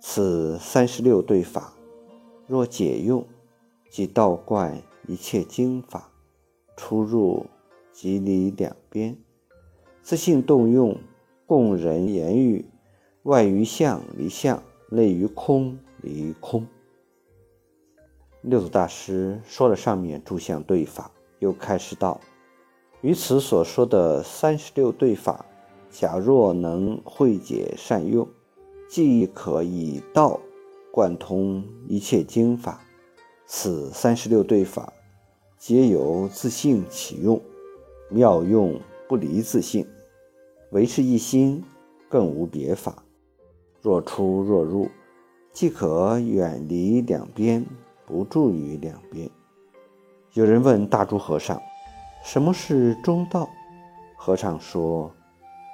此三十六对法，若解用，即道贯一切经法，出入即离两边，自性动用，供人言语，外于相离相，内于空离空。六祖大师说了上面诸相对法，又开始道：于此所说的三十六对法。假若能慧解善用，即可以道贯通一切经法。此三十六对法，皆由自性起用，妙用不离自性，唯是一心，更无别法。若出若入，即可远离两边，不住于两边。有人问大珠和尚：“什么是中道？”和尚说。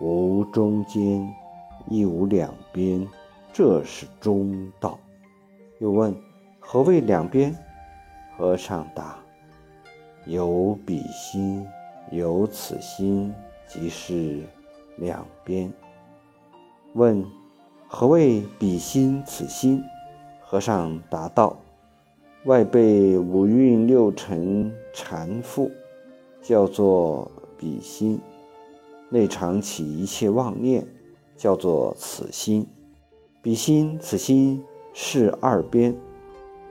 无中间，亦无两边，这是中道。又问：何谓两边？和尚答：有彼心，有此心，即是两边。问：何谓彼心此心？和尚答道：外被五蕴六尘缠缚，叫做彼心。内常起一切妄念，叫做此心；彼心、此心是二边，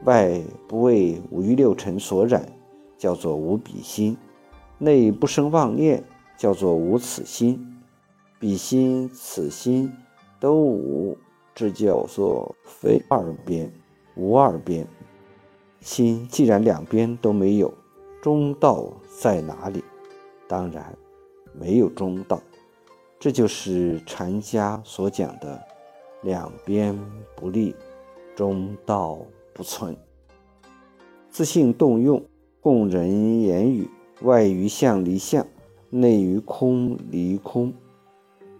外不为五欲六尘所染，叫做无彼心；内不生妄念，叫做无此心。彼心、此心都无，这叫做非二边，无二边。心既然两边都没有，中道在哪里？当然。没有中道，这就是禅家所讲的“两边不立，中道不存”。自信动用，供人言语，外于相离相，内于空离空。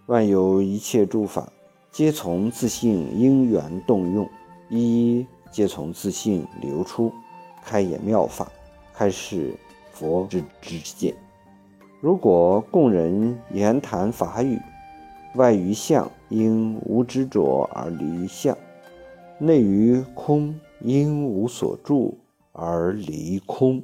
万有一切诸法，皆从自性因缘动用，一一皆从自性流出，开演妙法，开示佛之之见。如果供人言谈法语，外于相因无执着而离相，内于空因无所住而离空。